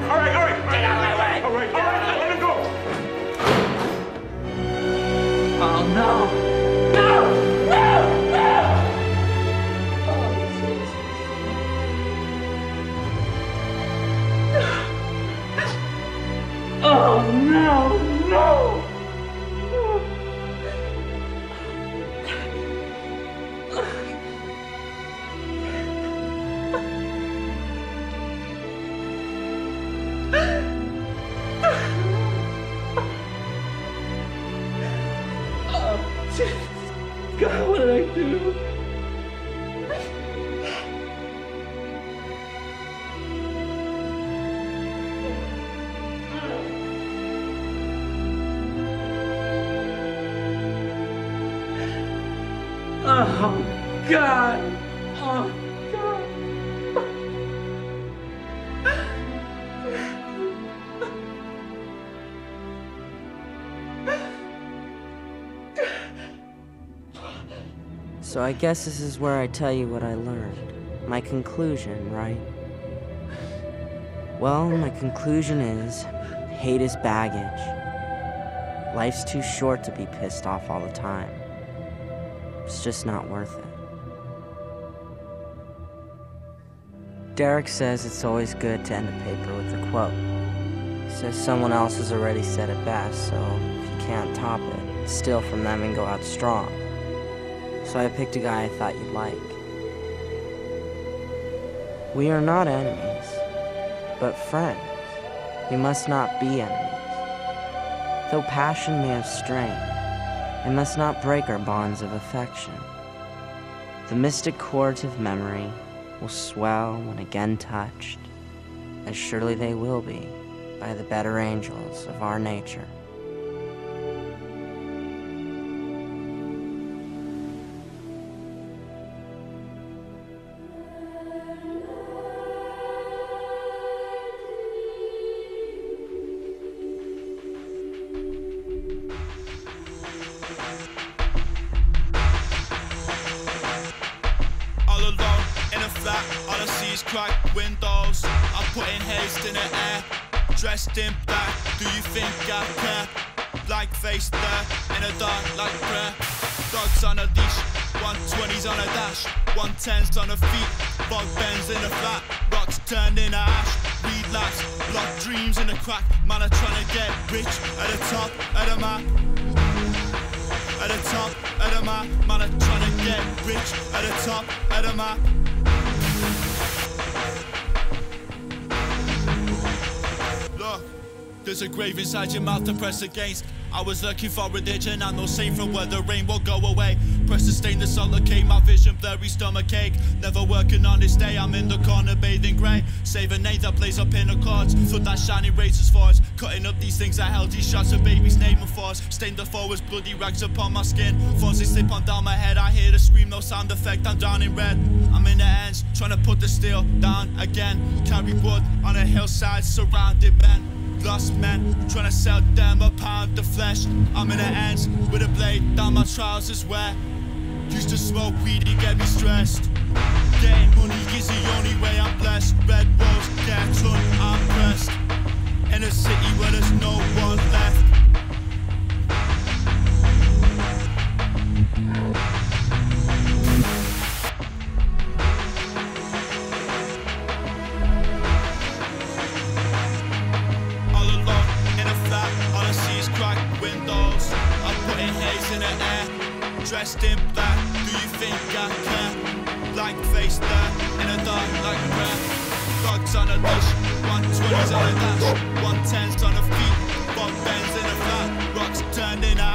way! All do? I guess this is where I tell you what I learned. My conclusion, right? Well, my conclusion is hate is baggage. Life's too short to be pissed off all the time. It's just not worth it. Derek says it's always good to end a paper with a quote. He says someone else has already said it best, so if you can't top it, steal from them and go out strong. So I picked a guy I thought you'd like. We are not enemies, but friends. We must not be enemies. Though passion may have strength, it must not break our bonds of affection. The mystic chords of memory will swell when again touched, as surely they will be by the better angels of our nature. Cracked windows. I'm putting haste in the air, dressed in black. Do you think I care? Black face there in the dark like prayer. Dogs on a leash, 120s on a dash, 110s on a feet. Bog bends in a flat, rocks turned into ash. Relapse, block dreams in a crack. Man, I'm trying to get rich at the top of the map at the top of the map. Man, I'm trying to get rich at the top of the map. There's a grave inside your mouth to press against. I was looking for religion and no saint from where the rain will go away. Press to stain the solacate, my vision blurry stomach ache. Never working on this day, I'm in the corner bathing grey. Save a name that plays up in the cards. Foot that shiny razors for us. Cutting up these things I held these shots of babies name and force. Stain the forwards, bloody rags upon my skin. Fuzzy slip on down my head, I hear the scream, no sound effect, I'm down in red. I'm in the ends, trying to put the steel down again. Carry wood on a hillside, surrounded men. Lost men trying to sell them a pound of flesh. I'm in the ends with a blade down my trousers where used to smoke weed to get me stressed. Getting money is the only way I'm blessed. Red rose, ton, I'm pressed. In a city where there's no one left. Dressed in black. Do you think I care? Black face there in the dark like prayer. Dogs on a leash, 120s on a dash, 110s on a feet. Bob bends in a flat, rocks turned into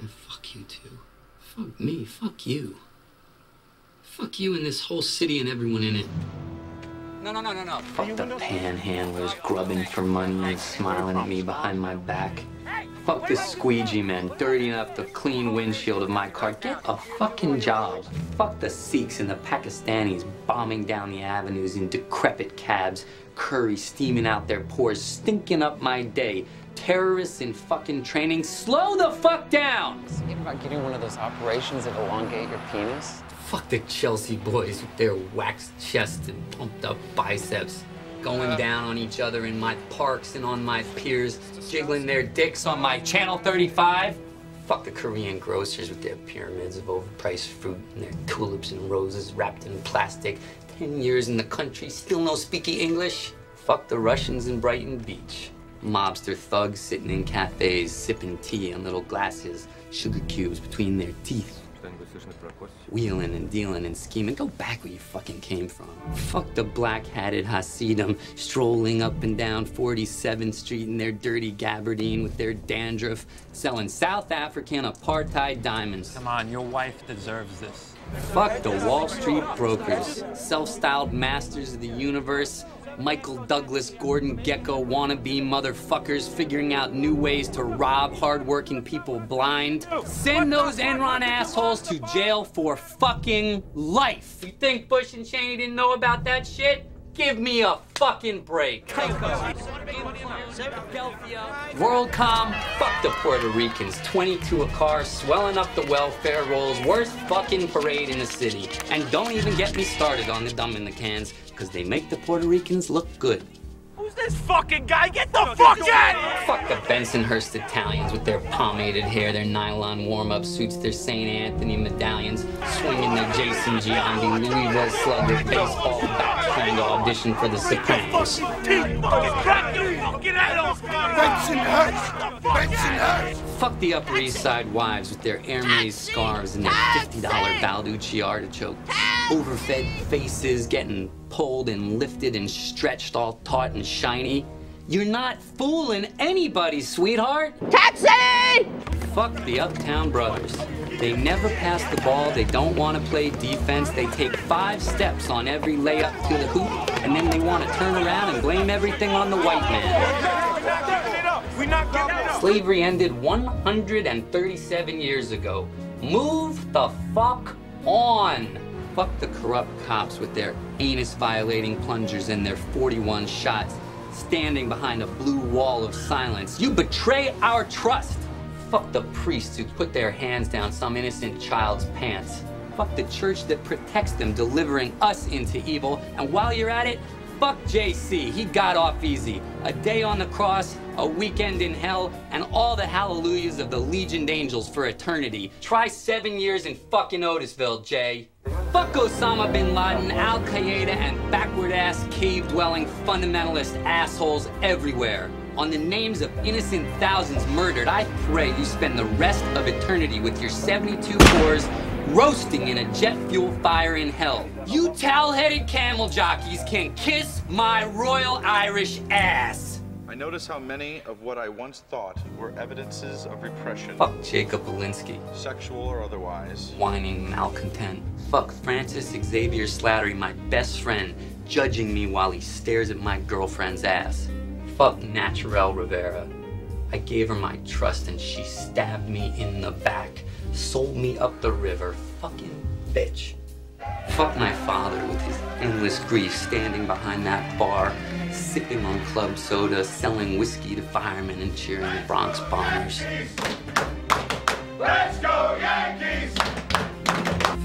Yeah, fuck you too. Fuck me, fuck you. Fuck you and this whole city and everyone in it. No, no, no, no, no. Fuck the panhandlers grubbing for money and smiling at me behind my back. Fuck the squeegee men dirtying up the clean windshield of my car. Get a fucking job. Fuck the Sikhs and the Pakistanis bombing down the avenues in decrepit cabs, curry steaming out their pores, stinking up my day. Terrorists in fucking training, slow the fuck down! Think about getting one of those operations that elongate your penis? Fuck the Chelsea boys with their waxed chests and pumped up biceps. Going uh. down on each other in my parks and on my piers, jiggling their dicks on my Channel 35. Fuck the Korean grocers with their pyramids of overpriced fruit and their tulips and roses wrapped in plastic. Ten years in the country, still no speaky English. Fuck the Russians in Brighton Beach. Mobster thugs sitting in cafes, sipping tea in little glasses, sugar cubes between their teeth. Wheeling and dealing and scheming. Go back where you fucking came from. Fuck the black-hatted Hasidim strolling up and down 47th Street in their dirty gabardine with their dandruff, selling South African apartheid diamonds. Come on, your wife deserves this. Fuck the Wall Street brokers, self-styled masters of the universe, Michael Douglas, Gordon Gekko wannabe motherfuckers figuring out new ways to rob hardworking people blind. Send those Enron assholes to jail for fucking life. You think Bush and Cheney didn't know about that shit? Give me a fucking break. WorldCom, fuck the Puerto Ricans. 22 a car, swelling up the welfare rolls. Worst fucking parade in the city. And don't even get me started on the Dominicans, because they make the Puerto Ricans look good. Who's this fucking guy? Get the fuck out! Fuck the Bensonhurst Italians with their pomaded hair, their nylon warm-up suits, their St. Anthony medallions, swinging their Jason Giambi Louisville Slugger baseball bat trying to audition for the Sopranos. Fucking crack your fucking head off! Bensonhurst! Bensonhurst! Fuck the Upper East Side wives with their Hermes scarves and their $50 Balducci artichoke. Overfed faces getting pulled and lifted and stretched all taut and shiny. You're not fooling anybody, sweetheart. Taxi! Fuck the Uptown Brothers. They never pass the ball, they don't want to play defense, they take five steps on every layup to the hoop, and then they want to turn around and blame everything on the white man. We not giving up! Slavery ended 137 years ago. Move the fuck on. Fuck the corrupt cops with their anus violating plungers and their 41 shots standing behind a blue wall of silence. You betray our trust. Fuck the priests who put their hands down some innocent child's pants. Fuck the church that protects them, delivering us into evil. And while you're at it, fuck JC. He got off easy. A day on the cross, a weekend in hell, and all the hallelujahs of the legioned angels for eternity. Try seven years in fucking Otisville, Jay. Fuck Osama bin Laden, Al Qaeda, and backward ass cave dwelling fundamentalist assholes everywhere. On the names of innocent thousands murdered, I pray you spend the rest of eternity with your 72 cores roasting in a jet fuel fire in hell. You towel headed camel jockeys can kiss my royal Irish ass. I notice how many of what I once thought were evidences of repression, Fuck Jacob Elinsky, sexual or otherwise, whining malcontent. Fuck Francis Xavier Slattery, my best friend, judging me while he stares at my girlfriend's ass. Fuck Naturelle Riviera. I gave her my trust and she stabbed me in the back, sold me up the river. Fucking bitch. Fuck my father with his endless grief standing behind that bar, sipping on club soda, selling whiskey to firemen and cheering the Bronx bombers. Let's go, Yankees!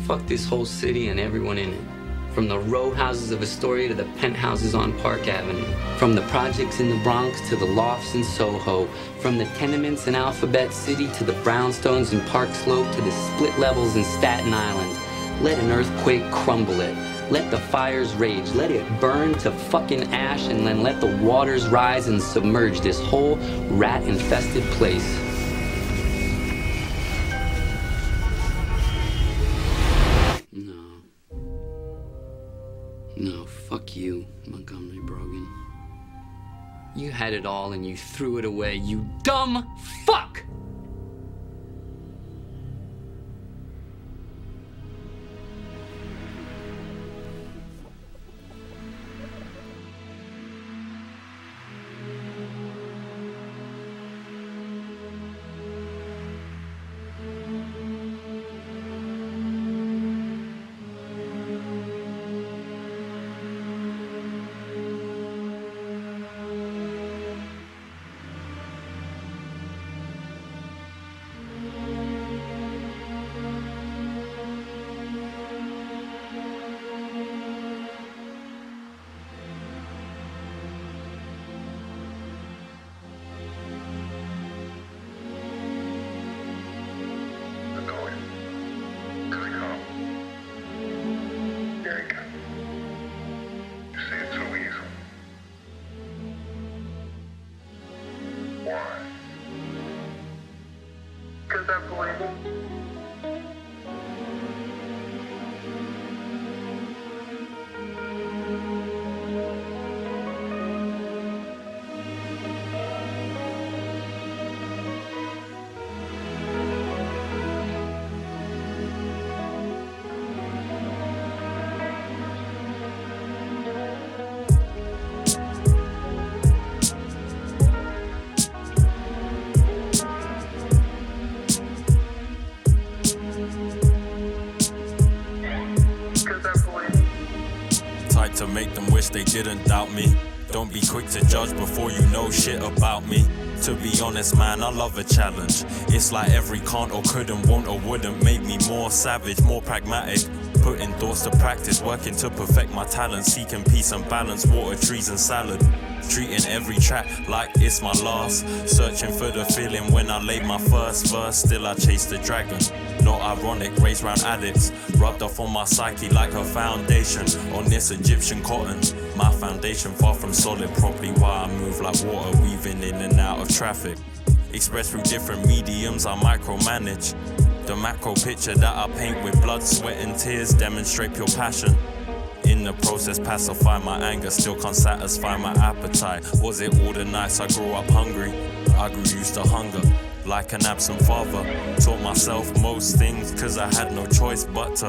Fuck this whole city and everyone in it. From the row houses of Astoria to the penthouses on Park Avenue. From the projects in the Bronx to the lofts in Soho. From the tenements in Alphabet City to the brownstones in Park Slope to the split levels in Staten Island. Let an earthquake crumble it. Let the fires rage. Let it burn to fucking ash and then let the waters rise and submerge this whole rat infested place. No, fuck you, Montgomery Brogan. You had it all and you threw it away, you dumb fuck! They didn't doubt me. Don't be quick to judge before you know shit about me. To be honest, man, I love a challenge. It's like every can't or couldn't, won't or wouldn't make me more savage, more pragmatic. Putting thoughts to practice, working to perfect my talent, seeking peace and balance, water, trees, and salad. Treating every track like it's my last. Searching for the feeling when I laid my first verse, still I chase the dragon. Not ironic, raised round addicts. Rubbed off on my psyche like a foundation. On this Egyptian cotton. My foundation far from solid, probably why I move like water, weaving in and out of traffic. Expressed through different mediums, I micromanage. The macro picture that I paint with blood, sweat, and tears demonstrate pure passion. In the process, pacify my anger, still can't satisfy my appetite. Was it all the nights I grew up hungry? I grew used to hunger, like an absent father. Taught myself most things, cause I had no choice but to.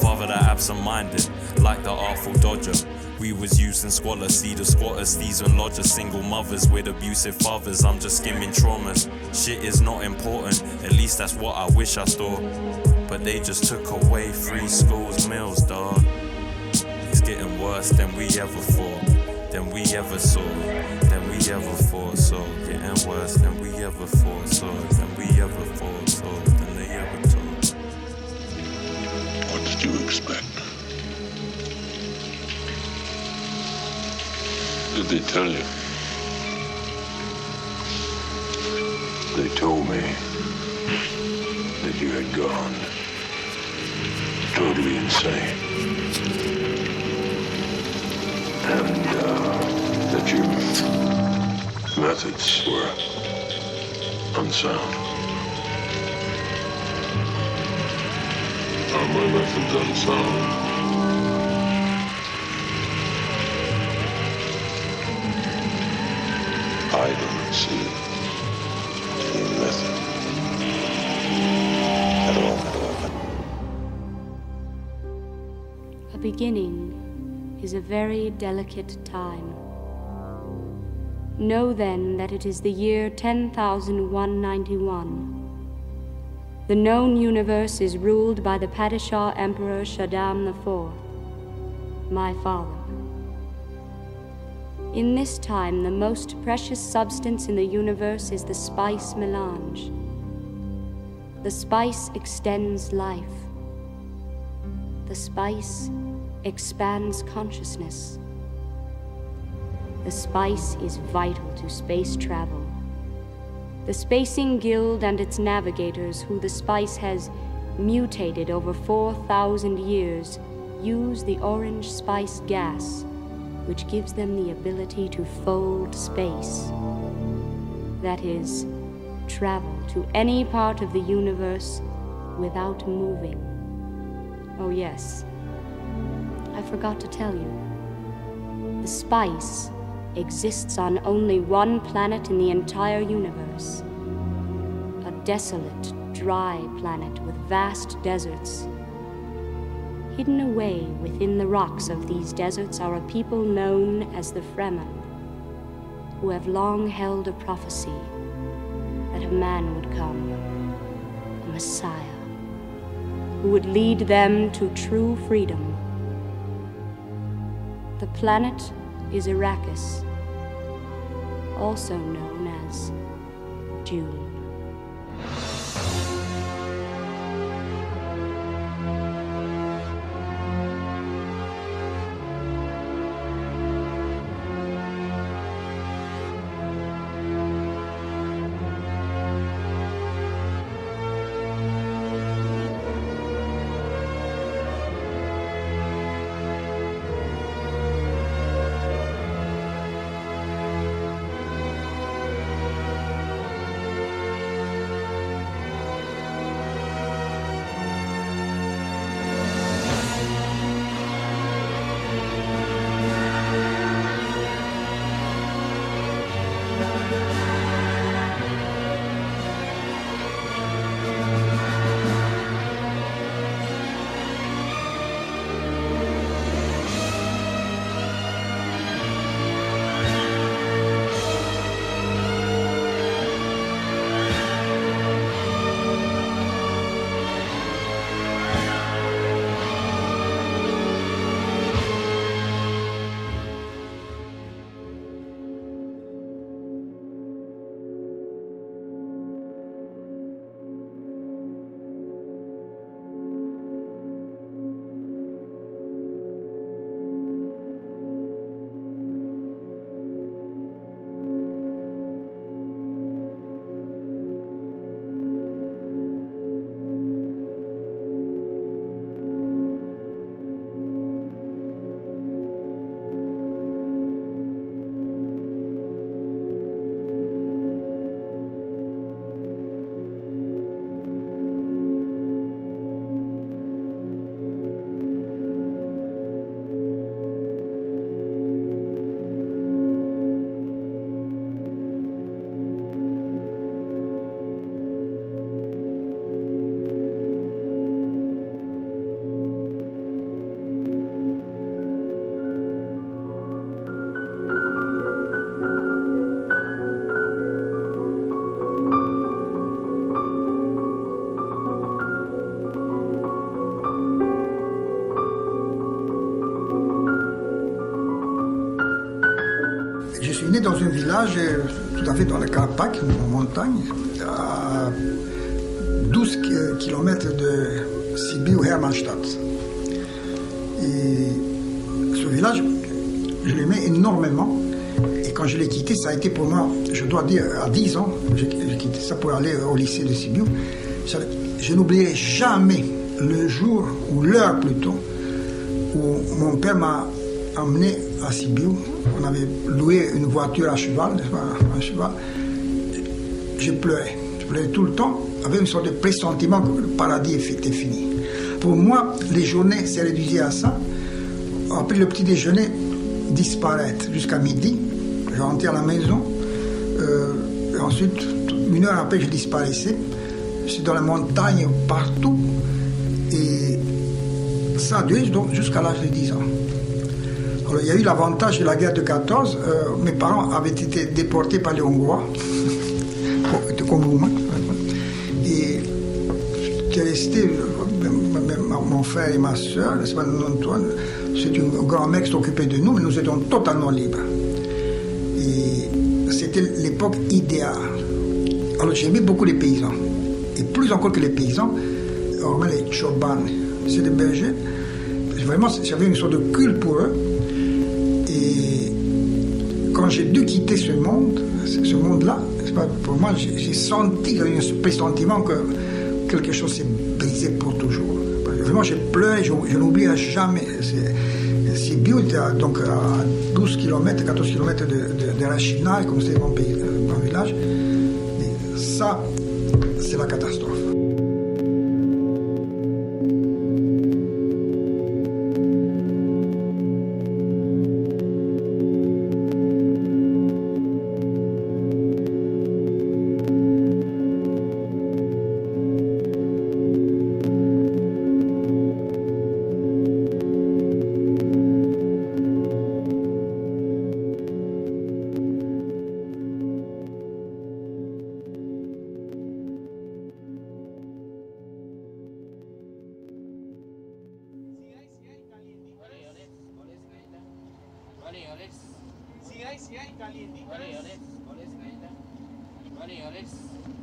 Father that absent minded, like the artful dodger. We was using squalor, see the squatters, thieves and lodgers, single mothers with abusive fathers. I'm just skimming traumas. Shit is not important, at least that's what I wish I thought. But they just took away free schools, meals, dog. It's getting worse than we ever thought, than we ever saw, than we ever foresaw. Getting worse than we ever foresaw, than we ever foresaw, than they ever told. What did you expect? Did they tell you? They told me that you had gone totally insane. Methods were unsound. Are my methods unsound? I don't see any method at all. A beginning is a very delicate time. Know then that it is the year 10,191. The known universe is ruled by the Padishah Emperor Shaddam IV, my father. In this time, the most precious substance in the universe is the spice melange. The spice extends life. The spice expands consciousness. The spice is vital to space travel. The Spacing Guild and its navigators, who the spice has mutated over 4,000 years, use the orange spice gas, which gives them the ability to fold space. That is, travel to any part of the universe without moving. Oh, yes. I forgot to tell you. The spice exists on only one planet in the entire universe. A desolate, dry planet with vast deserts. Hidden away within the rocks of these deserts are a people known as the Fremen, who have long held a prophecy that a man would come, a Messiah, who would lead them to true freedom. The planet is Arrakis, also known as Dune. Village tout à fait dans la Carpac, en montagne, à 12 km de Sibiu-Hermannstadt. Et ce village, je l'aimais énormément. Et quand je l'ai quitté, ça a été pour moi, je dois dire, à 10 ans, j'ai quitté ça pour aller au lycée de Sibiu. Je n'oublierai jamais le jour, ou l'heure plutôt, où mon père m'a emmené à Sibiu. On avait loué une voiture à cheval, un cheval. Je pleurais. Je pleurais tout le temps, avec une sorte de pressentiment que le paradis était fini. Pour moi, les journées se réduisaient à ça. Après le petit déjeuner, disparaître jusqu'à midi. Je rentrais à la maison. euh, et ensuite, une heure après, je disparaissais. Je suis dans la montagne partout. Et ça a duré jusqu'à l'âge de 10 ans. Il y a eu l'avantage de la guerre de 14. euh, mes parents avaient été déportés par les Hongrois, comme roumains. Et j'étais resté, euh, mon frère et ma soeur, Antoine, c'est un grand mec qui s'occupait de nous, mais nous étions totalement libres. Et c'était l'époque idéale. Alors j'aimais beaucoup les paysans. Et plus encore que les paysans, hormis les choban, c'est des bergers. Vraiment, j'avais une sorte de culte pour eux. J'ai dû quitter ce monde, ce monde-là, pour moi, j'ai senti, un pressentiment que quelque chose s'est brisé pour toujours. Vraiment, j'ai pleuré, je, je n'oublierai jamais. Sibiu était donc à 12 km, 14 km de, de Rachina, comme c'est mon, pays, euh, mon village. Ça, c'est la catastrophe.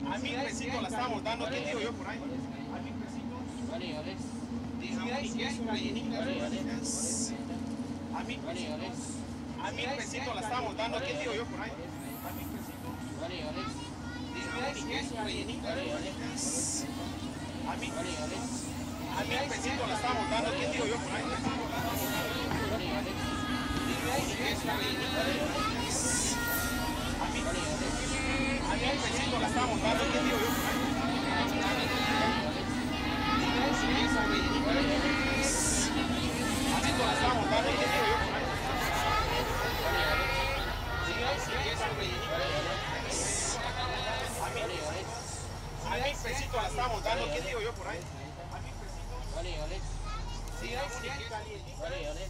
A mí pesito la estamos dando, ¿qué digo yo por ahí? A mí pesito. A mí pesito. A mí pesito la estamos dando, ¿qué digo yo por ahí? A mí pesito. A mí pesito. A mí pesito la estamos dando, ¿qué digo yo por ahí? Vale, vale. Sí, calientita. Vale, vale.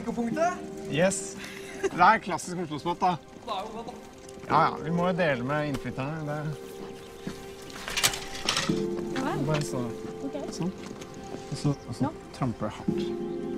Ekkopunktet. Yes. Det er klassisk Oslo-spot, da. Ja, ja. Vi må jo dele med innflytterne. Det... Bare så. Sånn. Og så, og så tramper jeg hardt.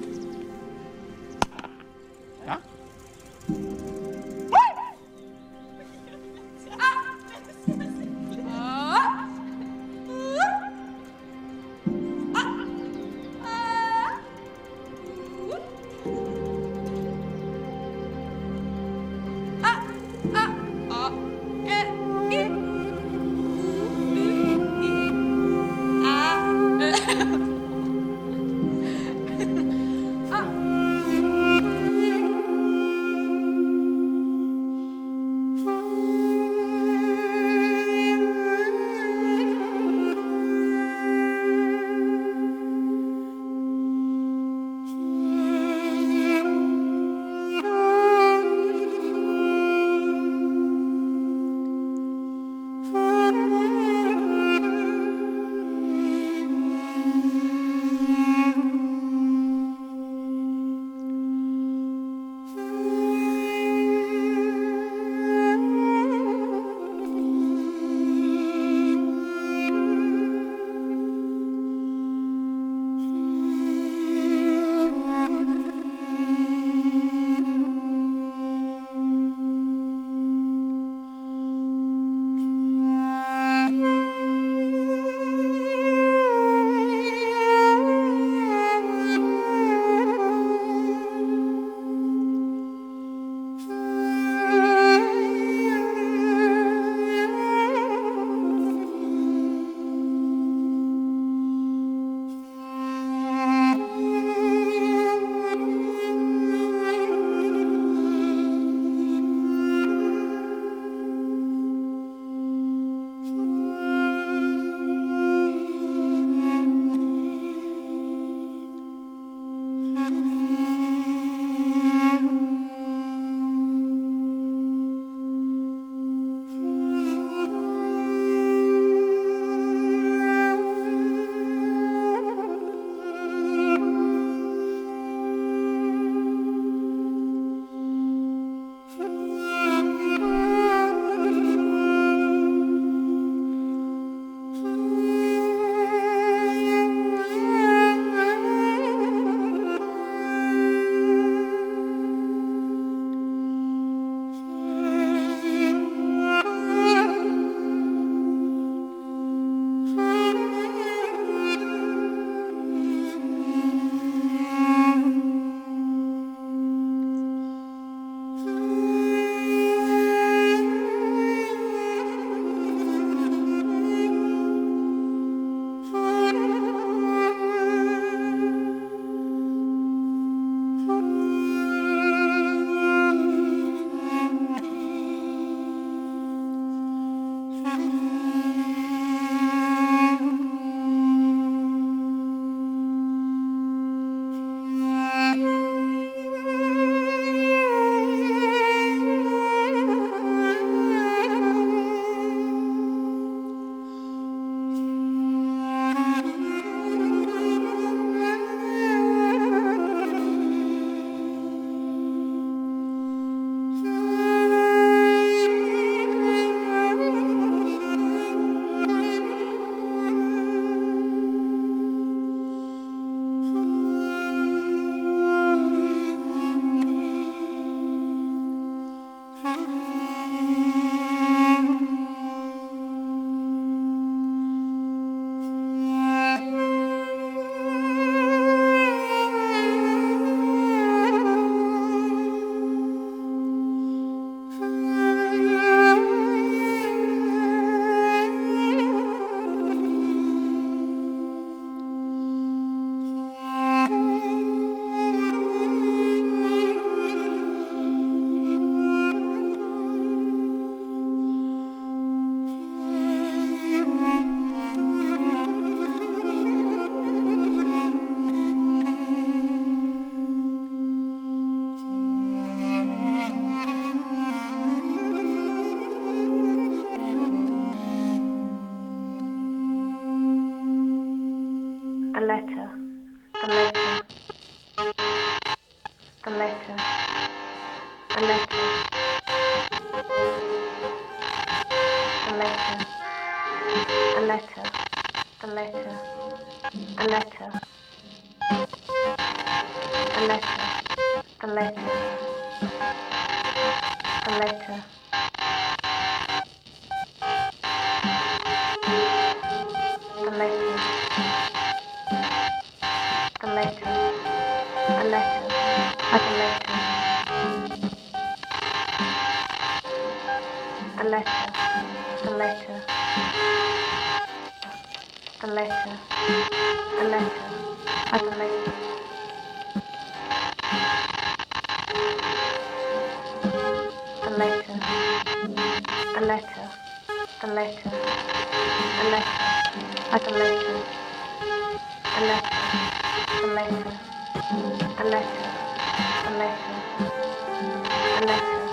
A letter,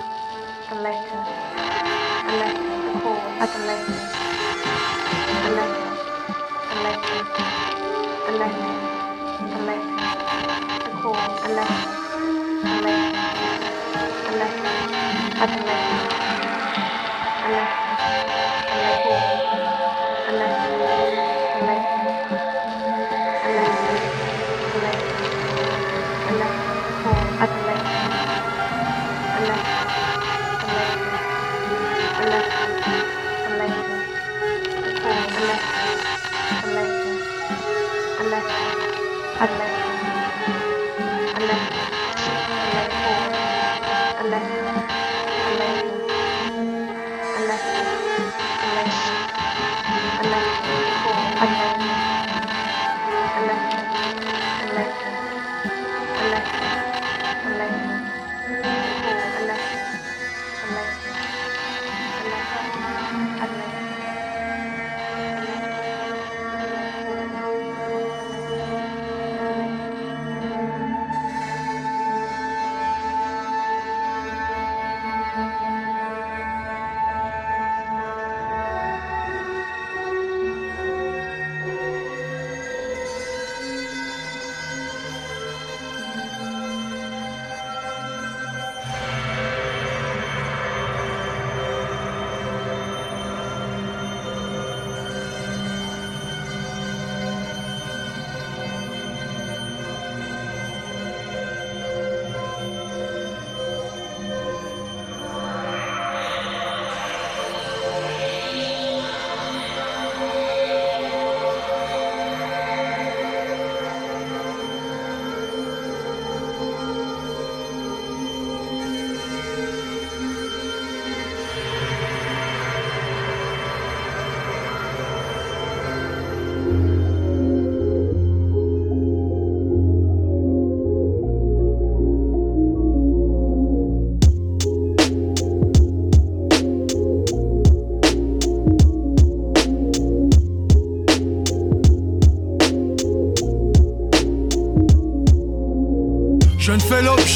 a letter, a letter, a call, a letter, a letter, a letter, a letter, a letter, a call, a letter, a letter, a letter, a letter, a letter, 好的。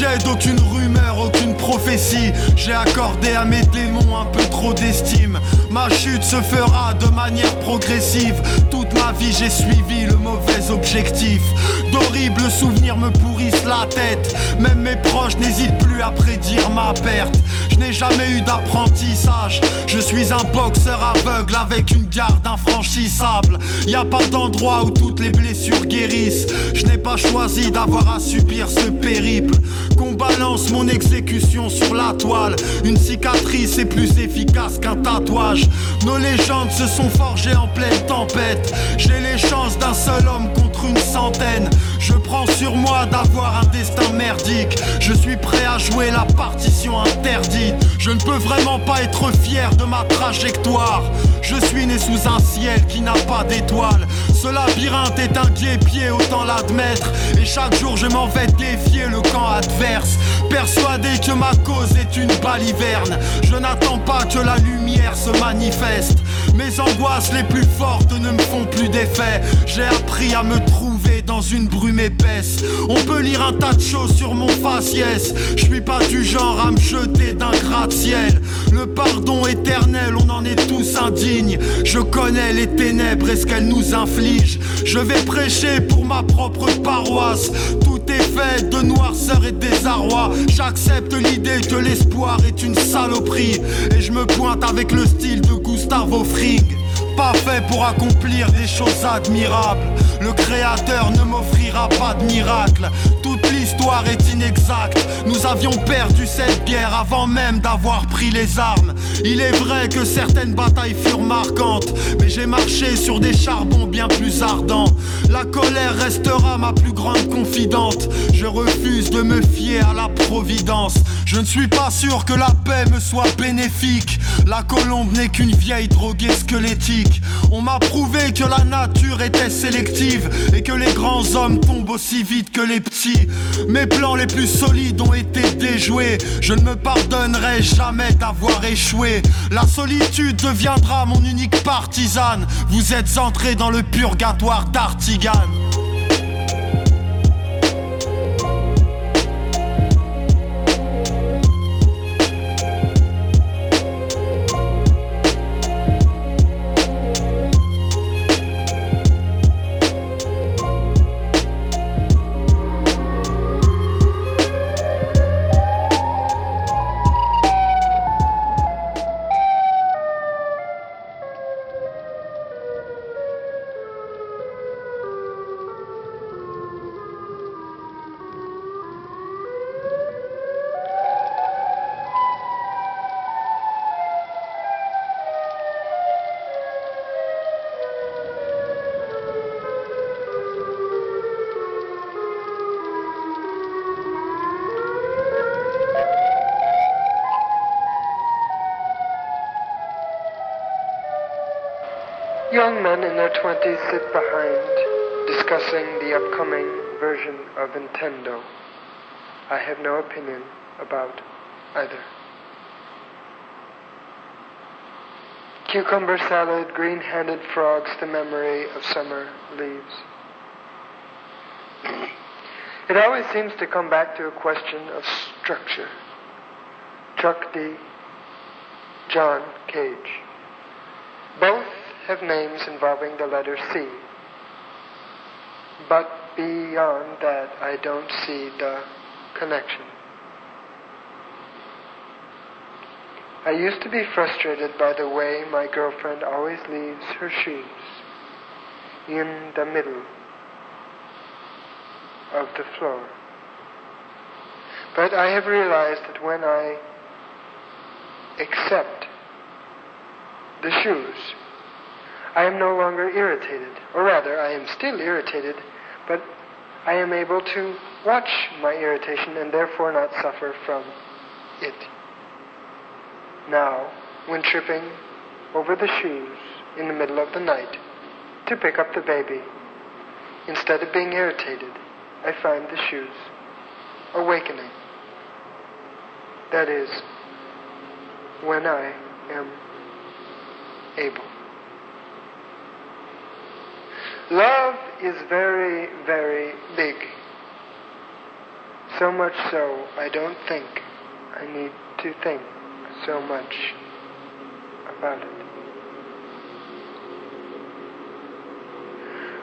L'objet d'aucune rumeur, aucune prophétie. J'ai accordé à mes démons un peu trop d'estime. Ma chute se fera de manière progressive. Toute ma vie, j'ai suivi le mauvais objectif. D'horribles souvenirs me pourrissent la tête. Même mes proches n'hésitent plus à prédire ma perte. Je n'ai jamais eu d'apprentissage. Je suis un boxeur aveugle avec une garde infranchissable. Y a pas d'endroit où toutes les blessures guérissent. Je n'ai pas choisi d'avoir à subir ce périple. Balance mon exécution sur la toile. Une cicatrice est plus efficace qu'un tatouage. Nos légendes se sont forgées en pleine tempête. J'ai les chances d'un seul homme contre une centaine. Je prends sur moi d'avoir un destin merdique. Je suis prêt à jouer la partition interdite. Je ne peux vraiment pas être fier de ma trajectoire. Je suis né sous un ciel qui n'a pas d'étoiles. Ce labyrinthe est un guépier, autant l'admettre. Et chaque jour je m'en vais défier le camp adverse. Persuadé que ma cause est une baliverne. Je n'attends pas que la lumière se manifeste. Mes angoisses les plus fortes ne me font plus d'effet. J'ai appris à me trouver dans une brume épaisse. On peut lire un tas de choses sur mon faciès. Je suis pas du genre à me jeter d'un gratte-ciel. Le pardon éternel, on en est tous indignes. Je connais les ténèbres et ce qu'elles nous infligent. Je vais prêcher pour ma propre paroisse. Tout est fait de noirceur et de désarroi. J'accepte l'idée que l'espoir est une saloperie. Et je me pointe avec le style de Gustavo Fring. Pas fait pour accomplir des choses admirables. Le créateur ne m'offrira pas de miracle. L'histoire est inexacte. Nous avions perdu cette guerre avant même d'avoir pris les armes. Il est vrai que certaines batailles furent marquantes, mais j'ai marché sur des charbons bien plus ardents. La colère restera ma plus grande confidente. Je refuse de me fier à la providence. Je ne suis pas sûr que la paix me soit bénéfique. La colombe n'est qu'une vieille droguée squelettique. On m'a prouvé que la nature était sélective et que les grands hommes tombent aussi vite que les petits. Mes plans les plus solides ont été déjoués. Je ne me pardonnerai jamais d'avoir échoué. La solitude deviendra mon unique partisane. Vous êtes entré dans le purgatoire d'Artigan. Young men 20s sit behind, discussing the upcoming version of Nintendo. I have no opinion about either. Cucumber salad, green handed frogs, the memory of summer leaves. it always seems to come back to a question of structure. Chuck D. John Cage. Both have names involving the letter C. But beyond that, I don't see the connection. I used to be frustrated by the way my girlfriend always leaves her shoes in the middle of the floor. But I have realized that when I accept the shoes, I am no longer irritated. Or rather, I am still irritated, but I am able to watch my irritation and therefore not suffer from it. Now, when tripping over the shoes in the middle of the night to pick up the baby, instead of being irritated, I find the shoes awakening. That is, when I am able. Love is very, very big. So much so, I don't think I need to think so much about it.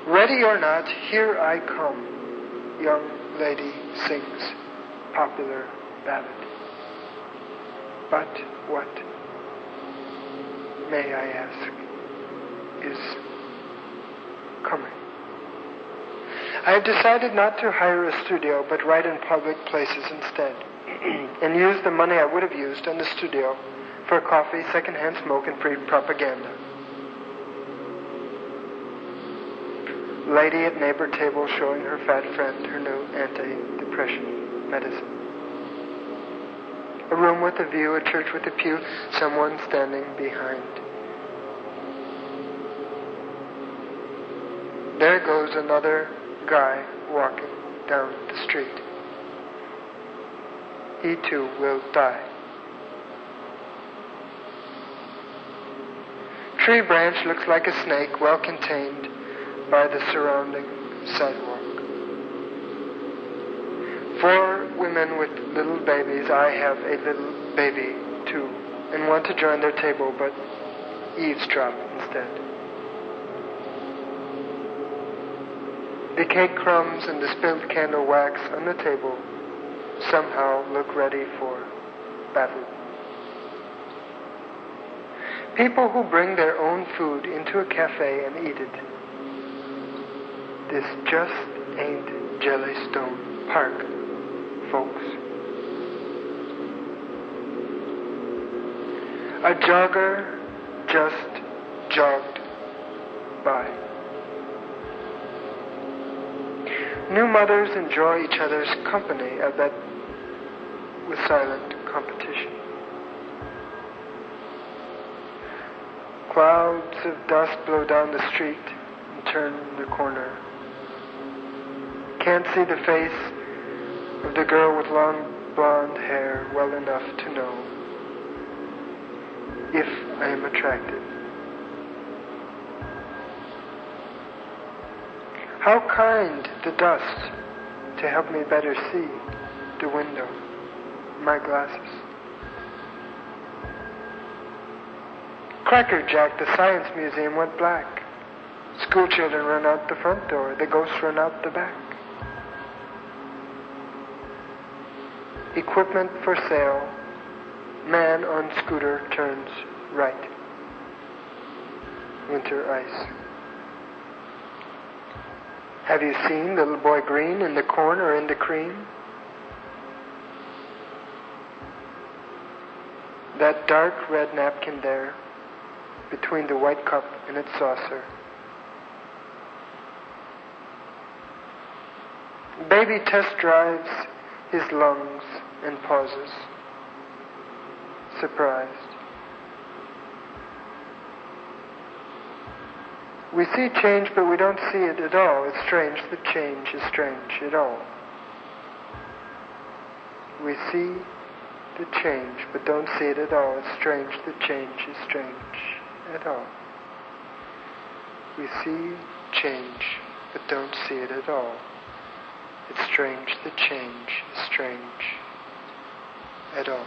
Ready or not, here I come, young lady sings popular ballad. But what, may I ask, is coming? I have decided not to hire a studio, but write in public places instead, and use the money I would have used on the studio for coffee, secondhand smoke, and free propaganda. Lady at neighbor table showing her fat friend her new anti-depression medicine. A room with a view, a church with a pew, someone standing behind. There goes another guy walking down the street. He too will die. Tree branch looks like a snake well contained by the surrounding sidewalk. Four women with little babies, I have a little baby too, and want to join their table, but eavesdrop instead. The cake crumbs and the spilled candle wax on the table somehow look ready for battle. People who bring their own food into a cafe and eat it. This just ain't Jellystone Park, folks. A jogger just jogged by. New mothers enjoy each other's company, I bet, with silent competition. Clouds of dust blow down the street and turn the corner. Can't see the face of the girl with long blonde hair well enough to know if I am attracted. How kind the dust to help me better see the window, my glasses. Cracker Jack, the Science Museum went black. School children run out the front door, the ghosts run out the back. Equipment for sale. Man on scooter turns right. Winter ice. Have you seen the little boy green in the corn or in the cream? That dark red napkin there, between the white cup and its saucer. Baby test drives his lungs and pauses, surprised. We see change, but we don't see it at all. It's strange that change is strange at all. We see the change, but don't see it at all. It's strange that change is strange at all. We see change, but don't see it at all. It's strange that change is strange at all.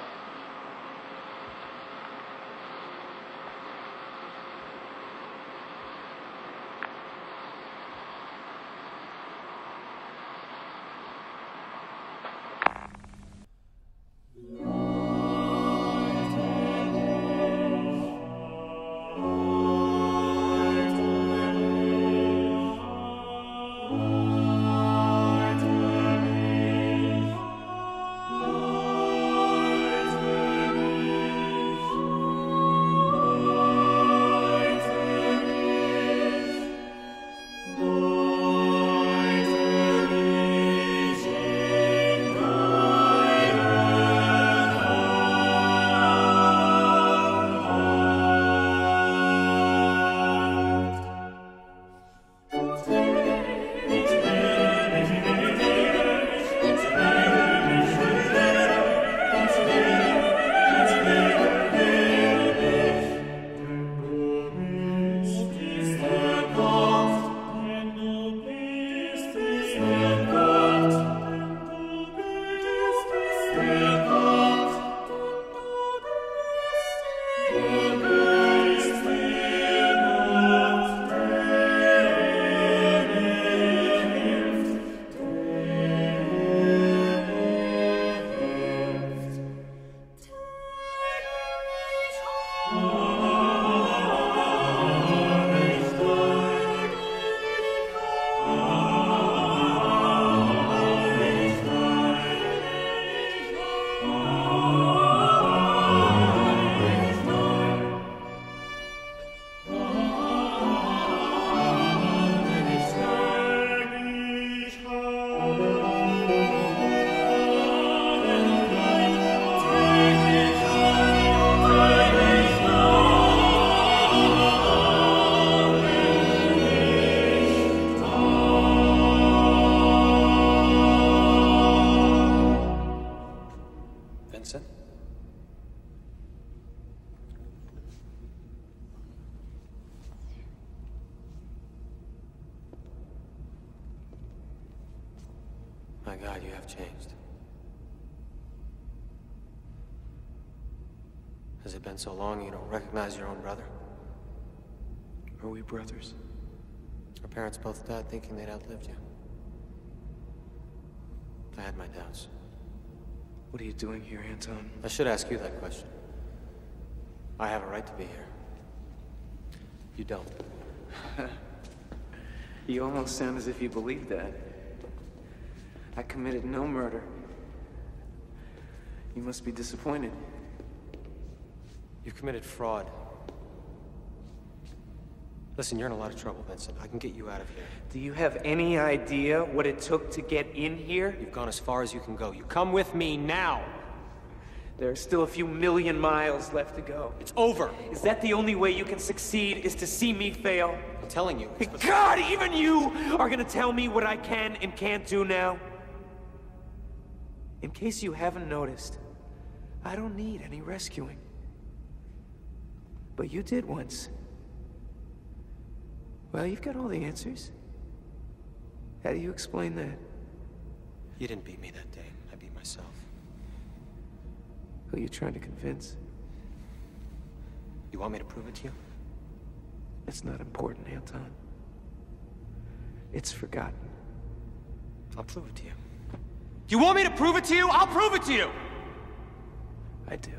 My God, you have changed. Has it been so long you don't recognize your own brother? Are we brothers? Our parents both died thinking they'd outlived you. I had my doubts. What are you doing here, Anton? I should ask you that question. I have a right to be here. You don't. you almost sound as if you believe that. I committed no murder. You must be disappointed. You've committed fraud. Listen, you're in a lot of trouble, Vincent. I can get you out of here. Do you have any idea what it took to get in here? You've gone as far as you can go. You come with me now. There are still a few million miles left to go. It's over. Is that the only way you can succeed, is to see me fail? I'm telling you. God, even you are gonna tell me what I can and can't do now? In case you haven't noticed, I don't need any rescuing. But you did once. Well, you've got all the answers. How do you explain that? You didn't beat me that day. I beat myself. Who are you trying to convince? You want me to prove it to you? It's not important, Anton. It's forgotten. I'll prove it to you. You want me to prove it to you? I'll prove it to you! I do.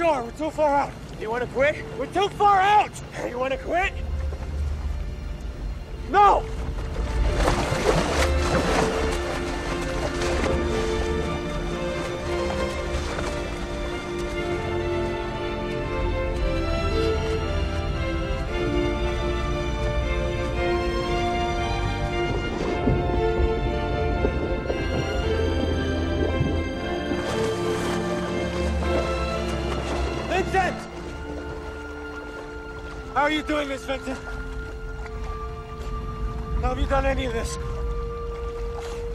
Shore? We're too far out. You want to quit? We're too far out! You want to quit? Doing this, Vincent? Have you done any of this?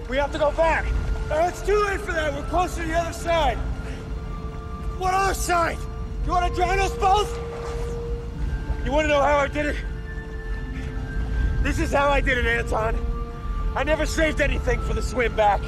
We have to go back. It's too late for that. We're closer to the other side. What other side? You want to drown us both? You want to know how I did it? This is how I did it, Anton. I never saved anything for the swim back.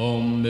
Boom,